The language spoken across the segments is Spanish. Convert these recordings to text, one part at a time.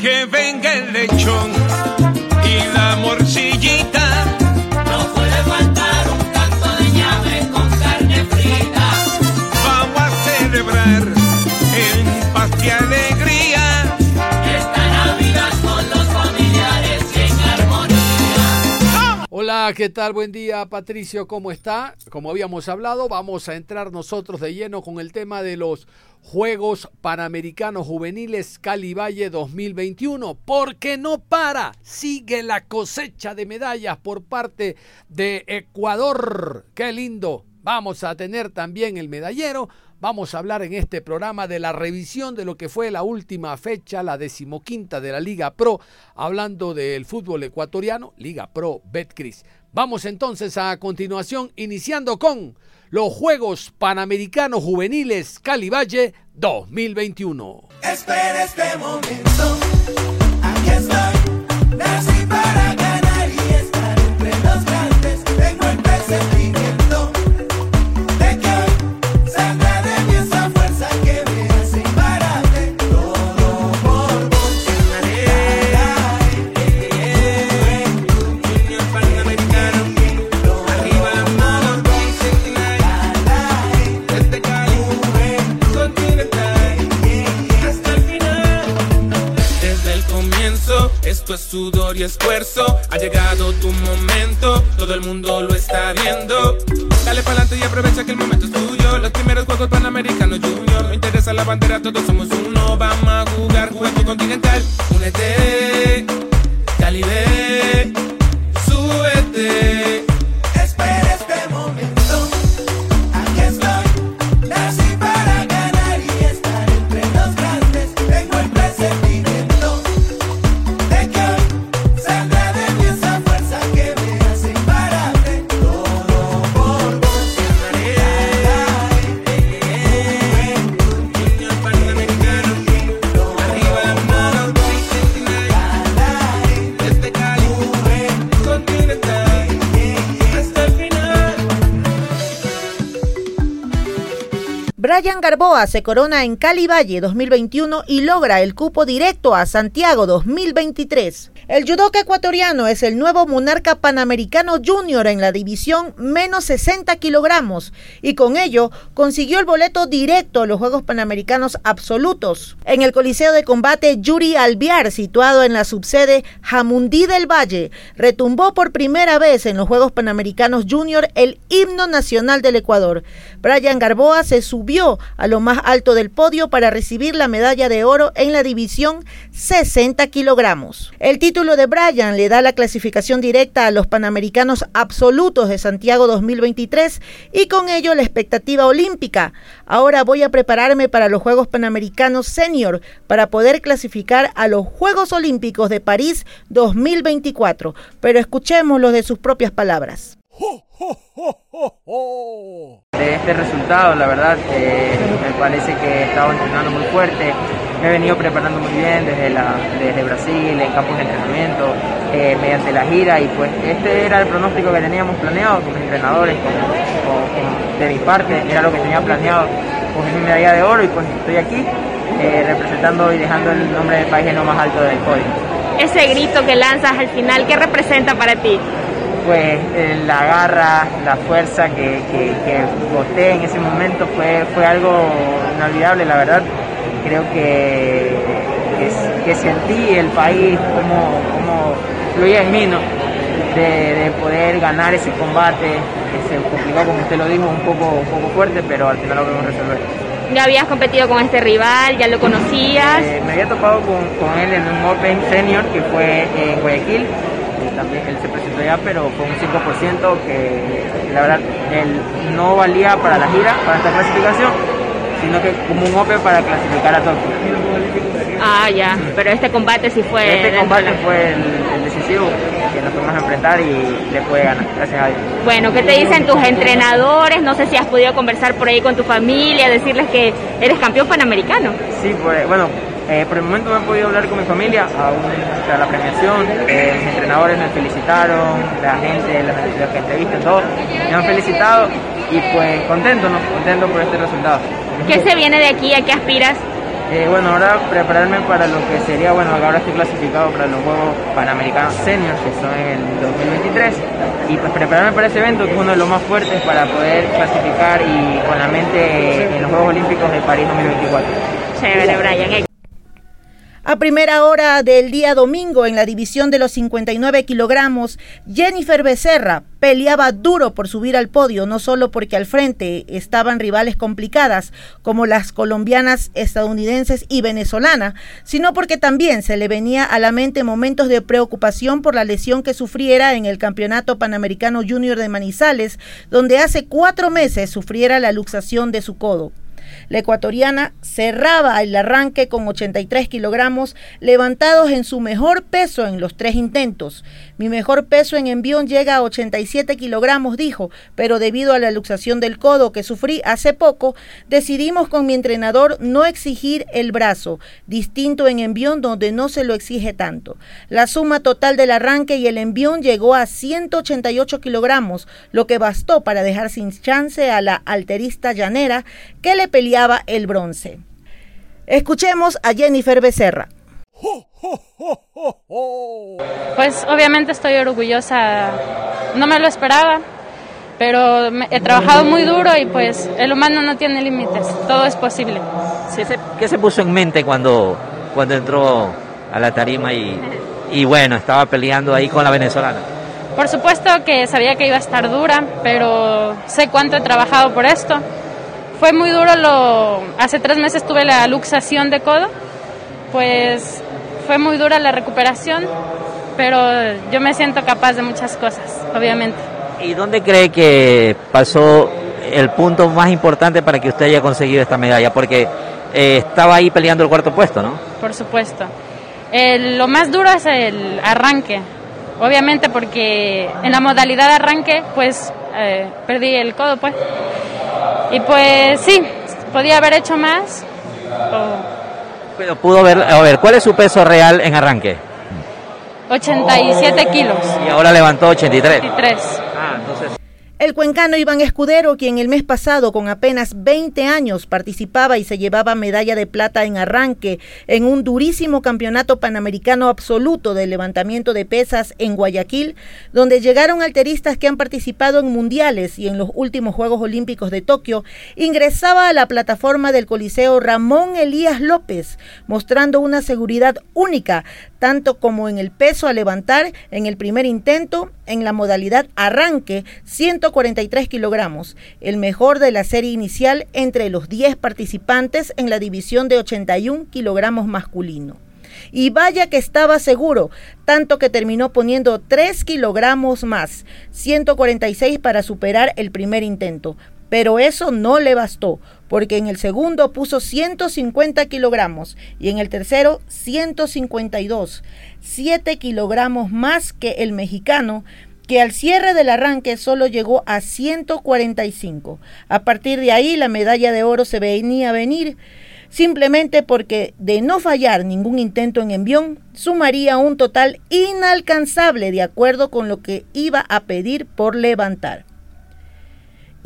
que venga el lechón y la ¿qué tal? Buen día, Patricio, ¿cómo está? Como habíamos hablado, vamos a entrar nosotros de lleno con el tema de los Juegos Panamericanos Juveniles Cali Valle 2021, porque no para, sigue la cosecha de medallas por parte de Ecuador. Qué lindo. Vamos a tener también el medallero. Vamos a hablar en este programa de la revisión de lo que fue la última fecha, la decimoquinta de la Liga Pro, hablando del fútbol ecuatoriano, Liga Pro Betcris. Vamos entonces a continuación, iniciando con los Juegos Panamericanos Juveniles Cali Valle 2021. Espera este momento, aquí estoy, nací para esto es sudor y esfuerzo. Ha llegado tu momento, todo el mundo lo está viendo. Dale pa'lante y aprovecha que el momento es tuyo. Los primeros Juegos Panamericanos Junior. No interesa la bandera, todos somos uno. Vamos a jugar, juventud continental. Únete, Brian Garboa se corona en Cali Valle 2021 y logra el cupo directo a Santiago 2023. El judoka ecuatoriano es el nuevo monarca panamericano junior en la división menos 60 kilogramos y con ello consiguió el boleto directo a los Juegos Panamericanos absolutos. En el Coliseo de Combate Yuri Alviar, situado en la subsede Jamundí del Valle, retumbó por primera vez en los Juegos Panamericanos Junior el himno nacional del Ecuador. Brian Garboa se subió a lo más alto del podio para recibir la medalla de oro en la división 60 kilogramos. El título de Brian le da la clasificación directa a los Panamericanos absolutos de Santiago 2023 y con ello la expectativa olímpica. Ahora voy a prepararme para los Juegos Panamericanos Senior para poder clasificar a los Juegos Olímpicos de París 2024. Pero escuchémoslo de sus propias palabras. De este resultado, la verdad, eh, me parece que he estado entrenando muy fuerte, me he venido preparando muy bien desde, la, desde Brasil, en campos de entrenamiento, eh, mediante la gira y pues este era el pronóstico que teníamos planeado con mis entrenadores, con, con- con- de mi parte, era lo que tenía planeado con mi medalla de oro y pues estoy aquí eh, representando y dejando el nombre del país en lo más alto del podio. Ese grito que lanzas al final, ¿qué representa para ti? Pues eh, la garra, la fuerza que, que, que boté en ese momento fue, fue algo inolvidable, la verdad. Creo que, que, que sentí el país como, como fluía en mí, ¿no? De, de poder ganar ese combate, que se complicó, como usted lo dijo, un poco, un poco fuerte, pero al final lo pudimos resolver. Ya habías competido con este rival, ya lo conocías. Eh, me había topado con, con él en un Open Senior que fue en Guayaquil. También él se presentó ya, pero con un 5% que la verdad él no valía para la gira, para esta clasificación, sino que como un Open para clasificar a Tokio. Ah, ya, pero este combate sí fue. Este dentro combate fue el, el decisivo que nos fuimos a enfrentar y le pude ganar, gracias a Dios. Bueno, ¿qué te dicen tus entrenadores? No sé si has podido conversar por ahí con tu familia, decirles que eres campeón panamericano. Sí, pues, bueno, eh, por el momento no he podido hablar con mi familia, aún tras la premiación. Eh, mis entrenadores me felicitaron, la gente, la, la que entrevisté, todos me han felicitado y pues contento, ¿no? Contento por este resultado. ¿Qué se viene de aquí? ¿A qué aspiras? Eh, bueno, ahora prepararme para lo que sería, bueno, ahora estoy clasificado para los Juegos Panamericanos Seniors, que son en el 2023, y pues prepararme para ese evento, que es uno de los más fuertes para poder clasificar y con la mente en los Juegos Olímpicos de París 2024. Chévere, Brian. A primera hora del día domingo en la división de los 59 kilogramos, Jennifer Becerra peleaba duro por subir al podio, no solo porque al frente estaban rivales complicadas como las colombianas, estadounidenses y venezolana, sino porque también se le venía a la mente momentos de preocupación por la lesión que sufriera en el Campeonato Panamericano Junior de Manizales, donde hace cuatro meses sufriera la luxación de su codo. La ecuatoriana cerraba el arranque con 83 kilogramos levantados en su mejor peso en los tres intentos. Mi mejor peso en envión llega a 87 kilogramos, dijo, pero debido a la luxación del codo que sufrí hace poco, decidimos con mi entrenador no exigir el brazo, distinto en envión donde no se lo exige tanto. La suma total del arranque y el envión llegó a 188 kilogramos, lo que bastó para dejar sin chance a la alterista llanera que le peleaba el bronce. Escuchemos a Jennifer Becerra. Pues obviamente estoy orgullosa, no me lo esperaba, pero he trabajado muy duro y pues el humano no tiene límites, todo es posible. ¿Qué se puso en mente cuando, cuando entró a la tarima y, y bueno, estaba peleando ahí con la venezolana? Por supuesto que sabía que iba a estar dura, pero sé cuánto he trabajado por esto. Fue muy duro, lo, hace tres meses tuve la luxación de codo, pues fue muy dura la recuperación, pero yo me siento capaz de muchas cosas, obviamente. ¿Y dónde cree que pasó el punto más importante para que usted haya conseguido esta medalla? Porque eh, estaba ahí peleando el cuarto puesto, ¿no? Por supuesto. Lo más duro es el arranque, obviamente porque en la modalidad de arranque pues eh, perdí el codo pues. Y pues sí, podía haber hecho más. o Pero pudo ver, a ver, ¿cuál es su peso real en arranque? 87 kilos. Y ahora levantó 83. 23. El cuencano Iván Escudero, quien el mes pasado con apenas 20 años participaba y se llevaba medalla de plata en arranque en un durísimo campeonato panamericano absoluto de levantamiento de pesas en Guayaquil, donde llegaron alteristas que han participado en mundiales y en los últimos Juegos Olímpicos de Tokio, ingresaba a la plataforma del Coliseo Ramón Elías López, mostrando una seguridad única, tanto como en el peso a levantar en el primer intento, en la modalidad arranque, 143 kilogramos, el mejor de la serie inicial entre los 10 participantes en la división de 81 kilogramos masculino. Y vaya que estaba seguro, tanto que terminó poniendo 3 kilogramos más, 146 para superar el primer intento. Pero eso no le bastó, porque en el segundo puso 150 kilogramos y en el tercero 152, 7 kilogramos más que el mexicano, que al cierre del arranque solo llegó a 145. A partir de ahí la medalla de oro se venía a venir simplemente porque de no fallar ningún intento en envión, sumaría un total inalcanzable de acuerdo con lo que iba a pedir por levantar.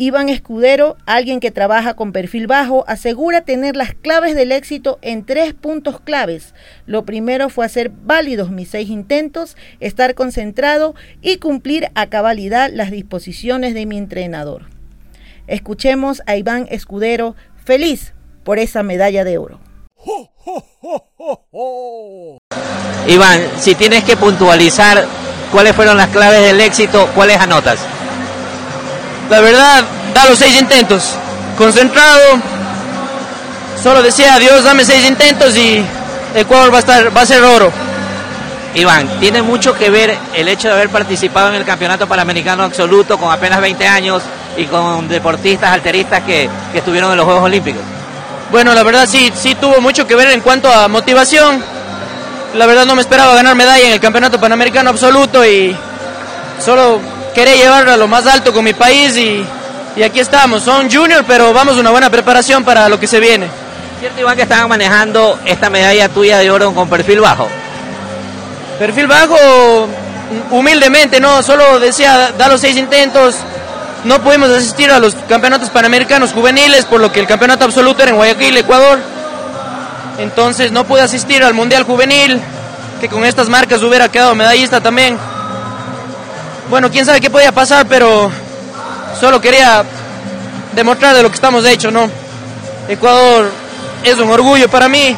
Iván Escudero, alguien que trabaja con perfil bajo, asegura tener las claves del éxito en tres puntos claves. Lo primero fue hacer válidos mis seis intentos, estar concentrado y cumplir a cabalidad las disposiciones de mi entrenador. Escuchemos a Iván Escudero, feliz por esa medalla de oro. Iván, si tienes que puntualizar cuáles fueron las claves del éxito, ¿cuáles anotas? La verdad, da los seis intentos. Concentrado. Solo decía, Dios, dame seis intentos y Ecuador va a, estar, va a ser oro. Iván, tiene mucho que ver el hecho de haber participado en el Campeonato Panamericano Absoluto con apenas 20 años y con deportistas alteristas que, que estuvieron en los Juegos Olímpicos. Bueno, la verdad sí, sí tuvo mucho que ver en cuanto a motivación. La verdad no me esperaba ganar medalla en el Campeonato Panamericano Absoluto y solo quería llevarla a lo más alto con mi país y, y aquí estamos. Son junior, pero vamos a una buena preparación para lo que se viene. ¿Cierto, Iván, que estaban manejando esta medalla tuya de oro con perfil bajo? Perfil bajo, humildemente, no, solo decía, da los seis intentos. No pudimos asistir a los campeonatos panamericanos juveniles, por lo que el campeonato absoluto era en Guayaquil, Ecuador. Entonces no pude asistir al Mundial Juvenil, que con estas marcas hubiera quedado medallista también. Bueno, quién sabe qué podía pasar, pero solo quería demostrar de lo que estamos hechos, ¿no? Ecuador es un orgullo para mí.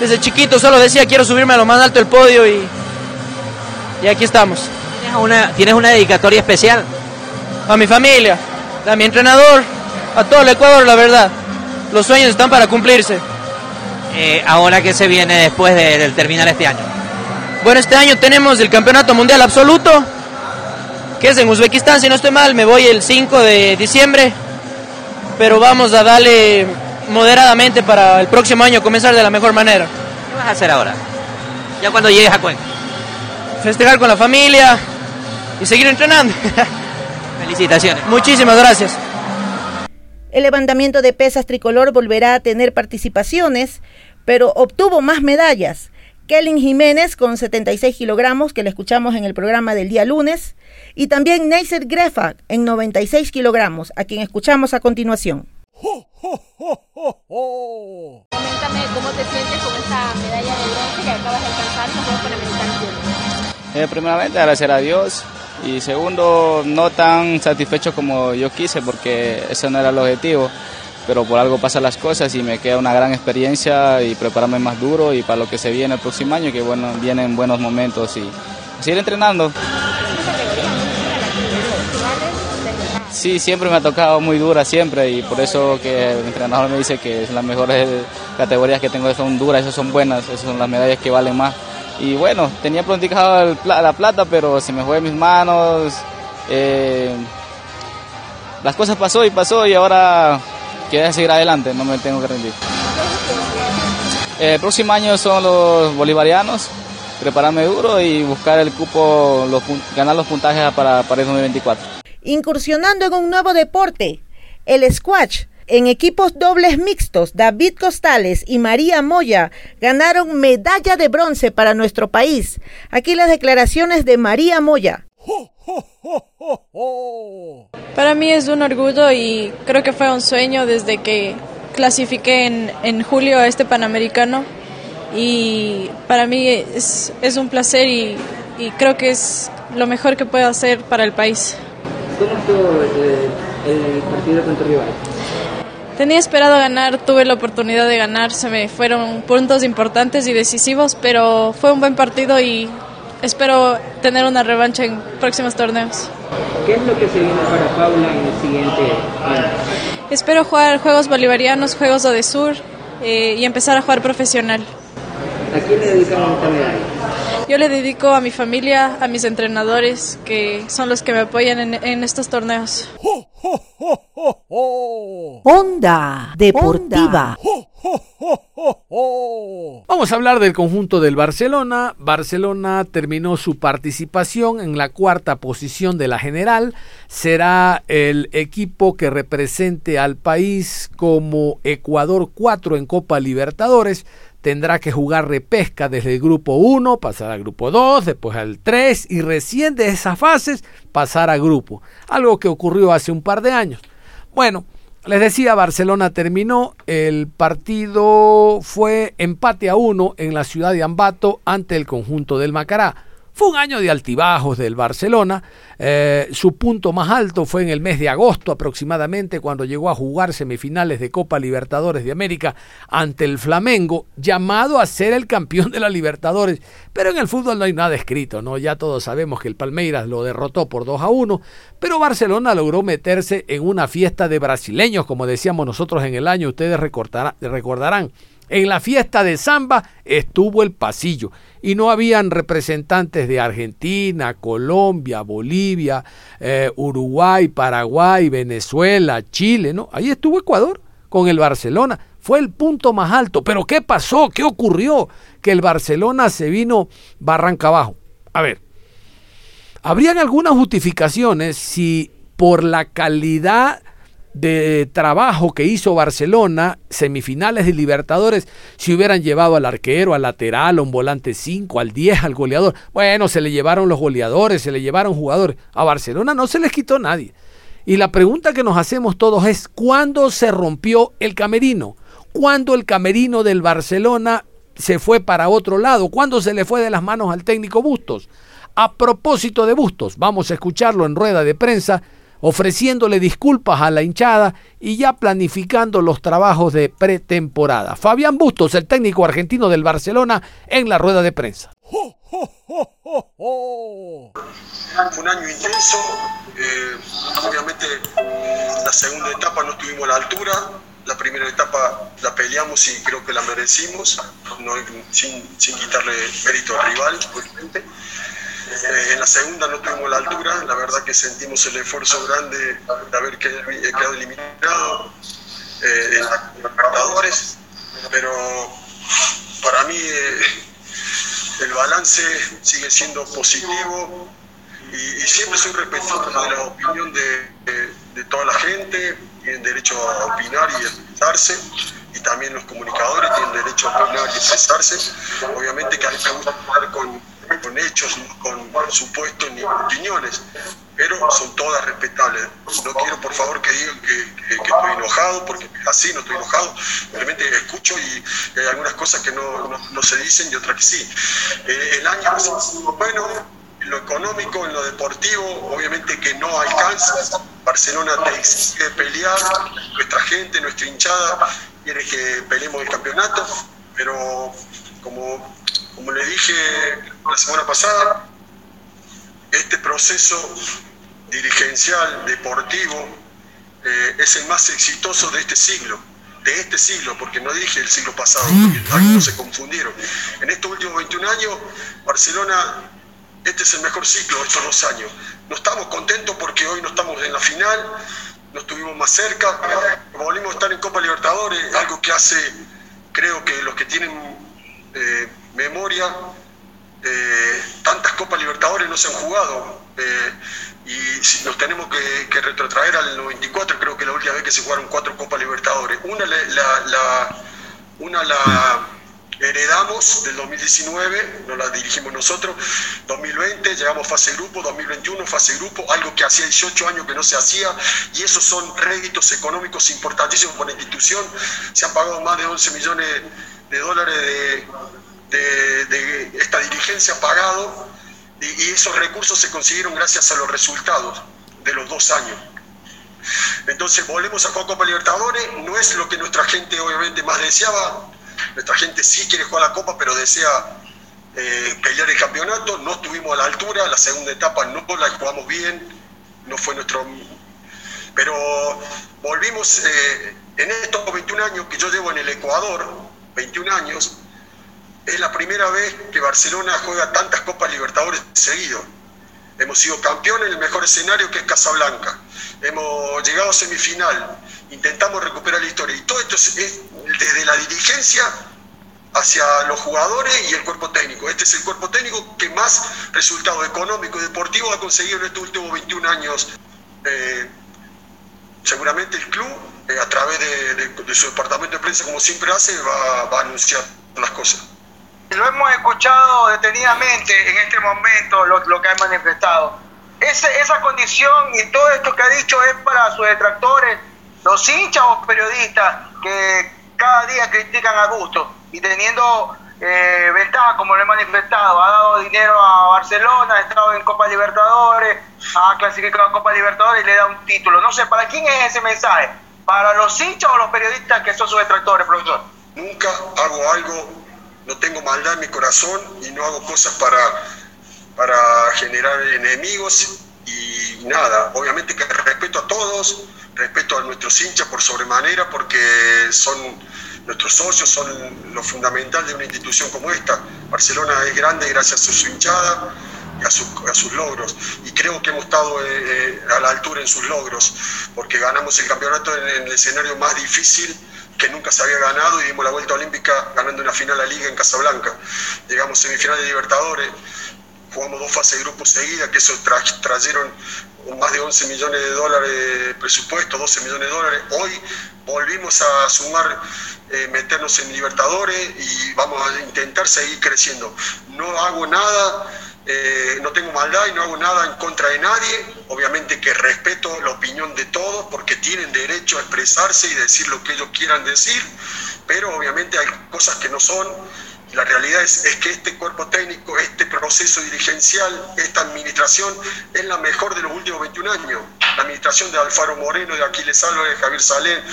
Desde chiquito solo decía quiero subirme a lo más alto del podio y, y aquí estamos. ¿Tienes una, ¿Tienes una dedicatoria especial? A mi familia, a mi entrenador, a todo el Ecuador, la verdad. Los sueños están para cumplirse. Eh, ahora que se viene después de, del terminar este año. Bueno, este año tenemos el Campeonato Mundial Absoluto, que es en Uzbekistán, si no estoy mal, me voy el 5 de diciembre, pero vamos a darle moderadamente para el próximo año comenzar de la mejor manera. ¿Qué vas a hacer ahora? Ya cuando llegues a Cuenca. Festejar con la familia y seguir entrenando. Felicitaciones. Muchísimas gracias. El levantamiento de pesas tricolor volverá a tener participaciones, pero obtuvo más medallas. Kellen Jiménez con 76 kilogramos, que le escuchamos en el programa del día lunes, y también Neisser Grefa en 96 kilogramos, a quien escuchamos a continuación. Coméntame cómo te sientes con esta medalla de bronce que acabas de alcanzar en los Juegos Panamericanos. Eh, primeramente agradecer a Dios y segundo no tan satisfecho como yo quise porque ese no era el objetivo, pero por algo pasan las cosas y me queda una gran experiencia y prepararme más duro y para lo que se viene el próximo año que bueno, vienen buenos momentos y seguir entrenando. Sí, siempre me ha tocado muy dura, siempre, y por eso que el entrenador me dice que las mejores categorías que tengo son duras, esas son buenas, esas son las medallas que valen más. Y bueno, tenía pronosticado la plata, pero se me fue mis manos. Eh, las cosas pasó y pasó y ahora quiero seguir adelante, no me tengo que rendir. El próximo año son los bolivarianos, prepararme duro y buscar el cupo, ganar los puntajes para, el 2024 incursionando en un nuevo deporte, el squash. En equipos dobles mixtos, David Costales y María Moya ganaron medalla de bronce para nuestro país. Aquí las declaraciones de María Moya. Para mí es un orgullo y creo que fue un sueño desde que clasifiqué en, en julio a este Panamericano. Y para mí es, es un placer y, y creo que es lo mejor que puedo hacer para el país. ¿Cómo estuvo el, el partido con tu rival? Tenía esperado ganar, tuve la oportunidad de ganar, se me fueron puntos importantes y decisivos, pero fue un buen partido y espero tener una revancha en próximos torneos. ¿Qué es lo que se viene para Paula en el siguiente año? Espero jugar Juegos Bolivarianos, Juegos Odesur eh, y empezar a jugar profesional. ¿A quién le dedicamos esta medalla? Yo le dedico a mi familia, a mis entrenadores, que son los que me apoyan en, en estos torneos. Onda Deportiva. Vamos a hablar del conjunto del Barcelona. Barcelona terminó su participación en la cuarta posición de la general. Será el equipo que represente al país como Ecuador 4 en Copa Libertadores tendrá que jugar repesca desde el grupo 1, pasar al grupo 2, después al 3 y recién de esas fases pasar a grupo. Algo que ocurrió hace un par de años. Bueno, les decía, Barcelona terminó, el partido fue empate a 1 en la ciudad de Ambato ante el conjunto del Macará. Fue un año de altibajos del Barcelona. Eh, su punto más alto fue en el mes de agosto aproximadamente, cuando llegó a jugar semifinales de Copa Libertadores de América ante el Flamengo, llamado a ser el campeón de la Libertadores. Pero en el fútbol no hay nada escrito, ¿no? Ya todos sabemos que el Palmeiras lo derrotó por 2 a 1, pero Barcelona logró meterse en una fiesta de brasileños, como decíamos nosotros en el año, ustedes recordarán. En la fiesta de samba estuvo el pasillo y no habían representantes de Argentina, Colombia, Bolivia, eh, Uruguay, Paraguay, Venezuela, Chile, ¿no? Ahí estuvo Ecuador con el Barcelona. Fue el punto más alto. Pero ¿qué pasó? ¿Qué ocurrió? Que el Barcelona se vino barranca abajo. A ver, habrían algunas justificaciones si por la calidad de trabajo que hizo Barcelona, semifinales de Libertadores, si hubieran llevado al arquero, al lateral, a un volante 5, al 10, al goleador. Bueno, se le llevaron los goleadores, se le llevaron jugadores. A Barcelona no se les quitó nadie. Y la pregunta que nos hacemos todos es, ¿cuándo se rompió el camerino? cuándo el camerino del Barcelona se fue para otro lado? ¿Cuándo se le fue de las manos al técnico Bustos? A propósito de Bustos, vamos a escucharlo en rueda de prensa ofreciéndole disculpas a la hinchada y ya planificando los trabajos de pretemporada. Fabián Bustos, el técnico argentino del Barcelona, en la rueda de prensa. Fue un año intenso, eh, obviamente la segunda etapa no estuvimos a la altura, la primera etapa la peleamos y creo que la merecimos, sin, sin quitarle mérito al rival, obviamente. Eh, en la segunda no tuvimos la altura, la verdad que sentimos el esfuerzo grande de haber quedado eliminado eh, en los Libertadores, pero para mí eh, el balance sigue siendo positivo y, siempre soy respetuoso de la opinión de, de, toda la gente, tienen derecho a opinar y expresarse y también los comunicadores tienen derecho a opinar y expresarse. Obviamente que a mí me gusta con con hechos, con supuestos ni opiniones, pero son todas respetables. No quiero, por favor, que digan que, estoy enojado, porque así no estoy enojado, realmente escucho y hay algunas cosas que no, se dicen y otras que sí. Eh, el año bueno, en lo económico, en lo deportivo, obviamente que no alcanza. Barcelona te exige pelear, nuestra gente, nuestra hinchada quiere que peleemos el campeonato, pero como como le dije la semana pasada, este proceso dirigencial, deportivo, eh, es el más exitoso de este siglo, de este siglo, porque no dije el siglo pasado, porque algunos se confundieron. En estos últimos 21 años, Barcelona, este es el mejor ciclo de estos dos años. No estamos contentos porque hoy no estamos en la final, no estuvimos más cerca, volvimos a estar en Copa Libertadores, algo que hace, creo que los que tienen eh, memoria, eh, tantas Copas Libertadores no se han jugado. Eh, y nos tenemos que, retrotraer al 94, creo que la última vez que se jugaron cuatro Copas Libertadores. Una la, una la heredamos del 2019, nos la dirigimos nosotros, 2020 llegamos fase grupo, 2021 fase grupo, algo que hacía 18 años que no se hacía, y esos son réditos económicos importantísimos para la institución, se han pagado más de 11 millones de dólares de, de, esta dirigencia pagado y, esos recursos se consiguieron gracias a los resultados de los dos años. Entonces volvemos a jugar Copa Libertadores, no es lo que nuestra gente obviamente más deseaba, nuestra gente sí quiere jugar la Copa, pero desea eh, pelear el campeonato, no estuvimos a la altura, la segunda etapa no la jugamos bien, no fue nuestro... Pero volvimos eh, en estos 21 años que yo llevo en el Ecuador, 21 años, es la primera vez que Barcelona juega tantas Copas Libertadores seguido. Hemos sido campeones en el mejor escenario que es Casablanca. Hemos llegado a semifinal. Intentamos recuperar la historia. Y todo esto es, desde la dirigencia hacia los jugadores y el cuerpo técnico. Este es el cuerpo técnico que más resultado económico y deportivo ha conseguido en estos últimos 21 años. Eh, seguramente el club, eh, a través de, su departamento de prensa, como siempre hace, va a anunciar las cosas. Lo hemos escuchado detenidamente en este momento, lo, que ha manifestado. Ese, esa condición y todo esto que ha dicho es para sus detractores, los hinchas o periodistas que cada día critican a gusto y teniendo eh, ventaja, como lo he manifestado, ha dado dinero a Barcelona, ha estado en Copa Libertadores, ha clasificado a Copa Libertadores y le da un título. No sé, ¿para quién es ese mensaje? ¿Para los hinchas o los periodistas que son sus detractores, profesor? Nunca hago algo no tengo maldad en mi corazón y no hago cosas para, para generar enemigos y nada. Obviamente que respeto a todos, respeto a nuestros hinchas por sobremanera porque son nuestros socios, son lo fundamental de una institución como esta. Barcelona es grande gracias a su hinchada y a, sus logros. Y creo que hemos estado eh, eh, a la altura en sus logros, porque ganamos el campeonato en el escenario más difícil que nunca se había ganado y dimos la vuelta olímpica ganando una final a liga en Casablanca. Llegamos semifinal de Libertadores, jugamos dos fases de grupos seguidas, que eso trajeron más de 11 millones de dólares de presupuesto, 12 millones de dólares. Hoy volvimos a sumar, eh, meternos en Libertadores y vamos a intentar seguir creciendo. No hago nada eh, no tengo maldad y no hago nada en contra de nadie. Obviamente que respeto la opinión de todos porque tienen derecho a expresarse y decir lo que ellos quieran decir. pero obviamente hay cosas que no son. La realidad es, es, que este cuerpo técnico, este proceso dirigencial, esta administración es la mejor de los últimos 21 años. La administración de Alfaro Moreno, de Aquiles Álvarez, de Javier Salén,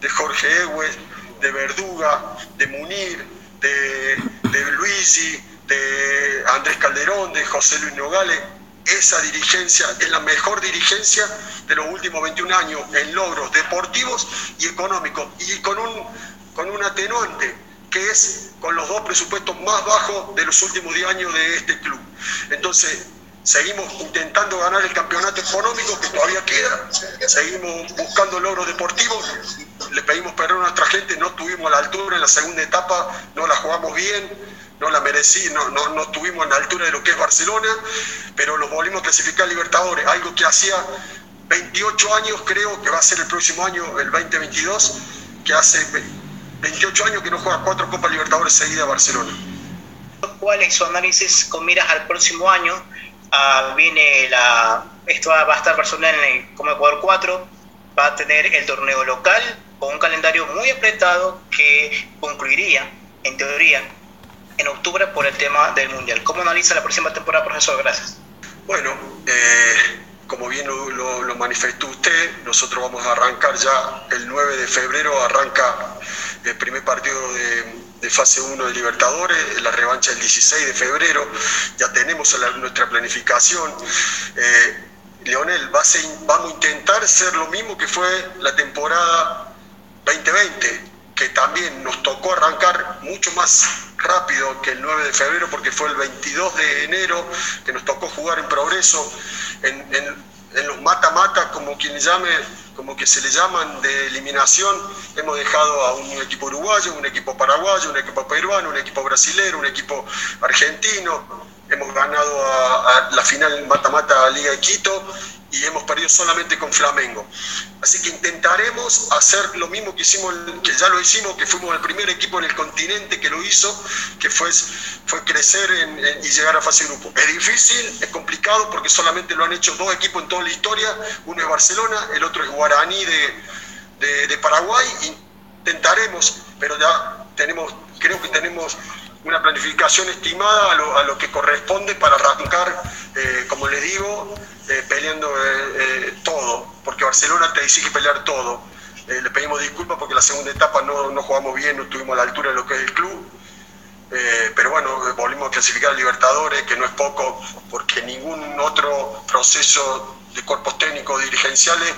de Jorge Egues, de Verduga, de Munir, de, de Luisi, de Andrés Calderón, de José Luis Nogales, esa dirigencia es la mejor dirigencia de los últimos 21 años en logros deportivos y económicos. Y con un, con un atenuante que es con los dos presupuestos más bajos de los últimos 10 años de este club. Entonces, seguimos intentando ganar el campeonato económico que todavía queda, seguimos buscando logros deportivos, le pedimos perdón a nuestra gente, no tuvimos la altura en la segunda etapa, no la jugamos bien, no la merecí, no, no, no estuvimos en la altura de lo que es Barcelona, pero los volvimos a clasificar a Libertadores, algo que hacía 28 años, creo que va a ser el próximo año, el 2022, que hace 28 años que no juega cuatro Copas Libertadores seguidas Barcelona. ¿Cuál es su análisis con miras al próximo año? Uh, viene la, esto va, a estar Barcelona en el, como Ecuador 4, va a tener el torneo local con un calendario muy apretado que concluiría, en teoría, en octubre por el tema del Mundial. ¿Cómo analiza la próxima temporada, profesor? Gracias. Bueno, eh, como bien lo, lo, lo, manifestó usted, nosotros vamos a arrancar ya el 9 de febrero, arranca el primer partido de, de fase 1 de Libertadores, la revancha el 16 de febrero, ya tenemos la, nuestra planificación. Eh, Leonel, a vamos a intentar ser lo mismo que fue la temporada 2020, que también nos tocó arrancar mucho más rápido que el 9 de febrero porque fue el 22 de enero que nos tocó jugar en progreso, en, en, en los mata-mata, como quien llame, como que se le llaman de eliminación, hemos dejado a un equipo uruguayo, un equipo paraguayo, un equipo peruano, un equipo brasilero, un equipo argentino, hemos ganado a, a la final mata-mata Liga de Quito y hemos perdido solamente con Flamengo. Así que intentaremos hacer lo mismo que hicimos, que ya lo hicimos, que fuimos el primer equipo en el continente que lo hizo, que fue, fue crecer en, en, y llegar a fase grupo. Es difícil, es complicado porque solamente lo han hecho dos equipos en toda la historia, uno es Barcelona, el otro es Guaraní de, de, de Paraguay. Intentaremos, pero ya tenemos, creo que tenemos una planificación estimada a lo, a lo que corresponde para arrancar, eh, como les digo, eh, peleando eh, todo, porque Barcelona te exige pelear todo. le pedimos disculpas porque la segunda etapa no, no, jugamos bien, no estuvimos a la altura de lo que es el club. pero bueno, volvimos a clasificar a Libertadores, que no es poco, porque ningún otro proceso de cuerpos técnicos dirigenciales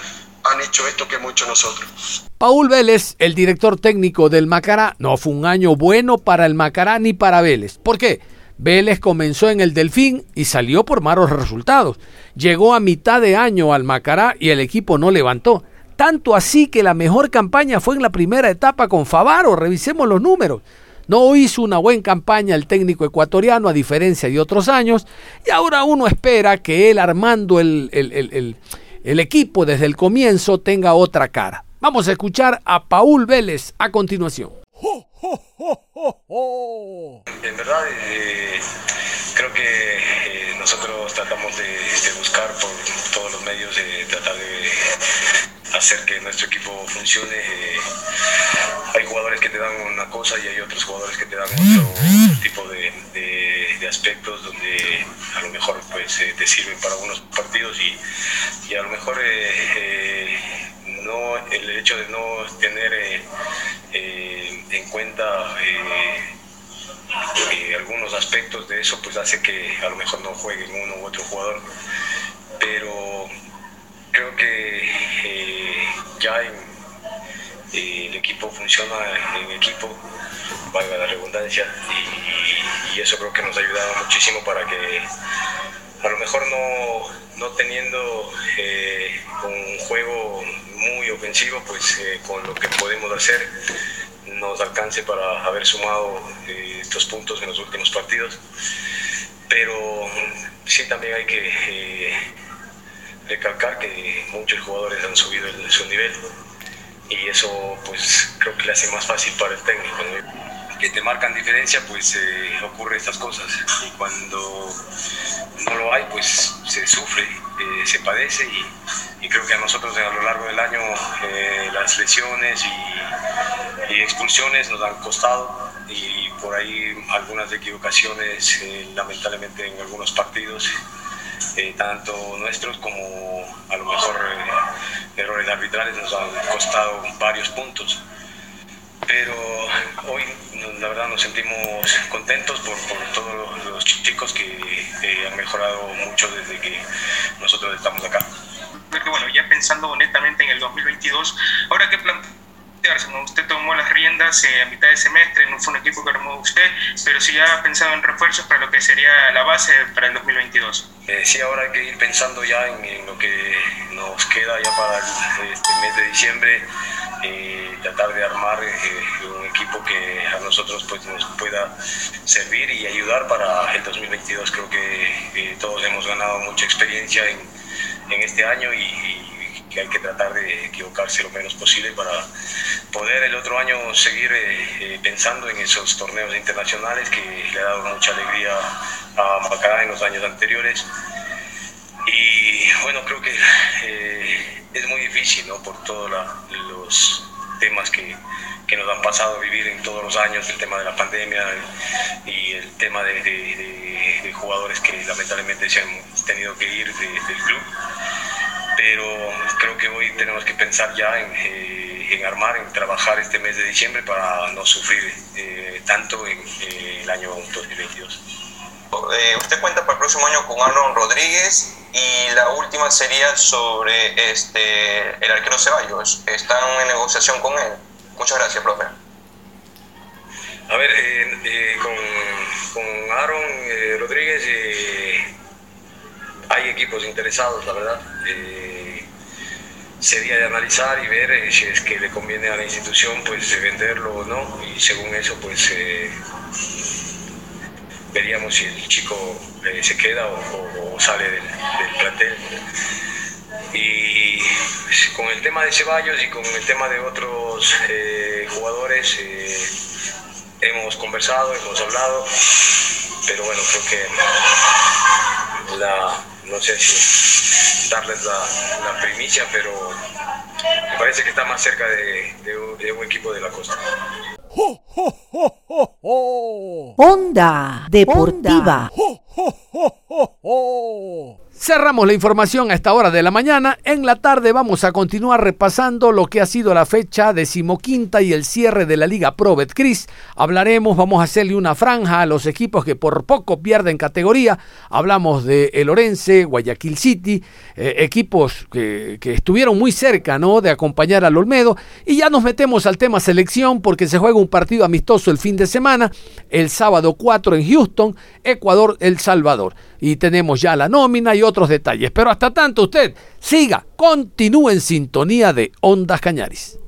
han hecho esto que hemos nosotros. Paul Vélez, el director técnico del Macará, no fue un año bueno para el Macará ni para Vélez. ¿Por qué? Vélez comenzó en el Delfín y salió por malos resultados. Llegó a mitad de año al Macará y el equipo no levantó. Tanto así que la mejor campaña fue en la primera etapa con Favaro. Revisemos los números. No hizo una buena campaña el técnico ecuatoriano a diferencia de otros años y ahora uno espera que él armando el, el, el equipo desde el comienzo tenga otra cara. Vamos a escuchar a Paul Vélez a continuación. ¡Oh, oh, oh, en verdad, eh, creo que eh, nosotros tratamos de, de, buscar por todos los medios, de tratar de hacer que nuestro equipo funcione. Eh, hay jugadores que te dan una cosa y hay otros jugadores que te dan otro tipo de, aspectos donde a lo mejor pues, te sirven para algunos partidos y, y a lo mejor no, el hecho de no tener eh, eh, en cuenta eh, algunos aspectos de eso, pues hace que a lo mejor no juegue uno u otro jugador. Pero creo que ya en, el equipo funciona en equipo, valga la redundancia, y, y, eso creo que nos ha ayudado muchísimo para que a lo mejor no, no teniendo eh, un juego muy ofensivo, pues eh, con lo que podemos hacer nos alcance para haber sumado eh, estos puntos en los últimos partidos. Pero sí también hay que eh, recalcar que muchos jugadores han subido el, su nivel y eso pues creo que le hace más fácil para el técnico. ¿no? que te marcan diferencia, pues eh, estas cosas. Y cuando no lo hay, pues se sufre, eh, se padece y y creo que a nosotros a lo largo del año eh, las lesiones y, y, expulsiones nos han costado y por ahí algunas equivocaciones eh, lamentablemente en algunos partidos, eh, tanto nuestros como a lo mejor errores arbitrales nos han costado varios puntos. Pero hoy la verdad nos sentimos contentos por, por todos los chicos que han mejorado mucho desde que nosotros estamos acá que bueno, ya pensando honestamente en el 2022, ahora que plantearse, usted tomó las riendas eh, a mitad de semestre, no fue un equipo que armó usted, pero sí ha pensado en refuerzos para lo que sería la base para el 2022. Eh, sí, ahora hay que ir pensando ya en, lo que nos queda ya para este mes de diciembre, eh, tratar de armar eh, un equipo que a nosotros pues, nos pueda servir y ayudar para el 2022. Creo que todos hemos ganado mucha experiencia en en este año y, que hay que tratar de equivocarse lo menos posible para poder el otro año seguir eh, eh, pensando en esos torneos internacionales que le ha dado mucha alegría a Macará en los años anteriores. Y bueno, creo que eh, es muy difícil, ¿no? Por todos los temas que, que, nos han pasado a vivir en todos los años, el tema de la pandemia y el tema de, de jugadores que lamentablemente se han tenido que ir del club pero creo que hoy tenemos que pensar ya en, eh, armar, en trabajar este mes de diciembre para no sufrir eh, tanto en eh, el año 2022. usted cuenta para el próximo año con Aaron Rodríguez y la última sería sobre este, el arquero Ceballos. ¿Están en negociación con él? Muchas gracias, profe. A ver, con, con, Aaron Rodríguez hay equipos interesados, la verdad. Sería de analizar y ver eh, si es que le conviene a la institución pues venderlo o no. Y según eso pues eh, veríamos si el chico eh, se queda o, sale del, plantel. Y pues, con el tema de Ceballos y con el tema de otros jugadores hemos conversado, hemos hablado. Pero bueno creo que la no sé si darles la, primicia, pero me parece que está más cerca de, un equipo de la costa. Onda Deportiva. Cerramos la información a esta hora de la mañana. En la tarde vamos a continuar repasando lo que ha sido la fecha decimoquinta y el cierre de la Liga Pro Betcris. Hablaremos, vamos a hacerle una franja a los equipos que por poco pierden categoría. Hablamos de El Orense, Guayaquil City, eh, equipos que, que, estuvieron muy cerca ¿no? de acompañar al Olmedo. Y ya nos metemos al tema selección porque se juega un partido amistoso el fin de semana, el sábado 4 en Houston, Ecuador, El Salvador. Y tenemos ya la nómina y otros detalles. Pero hasta tanto usted siga, continúe en sintonía de Ondas Cañaris.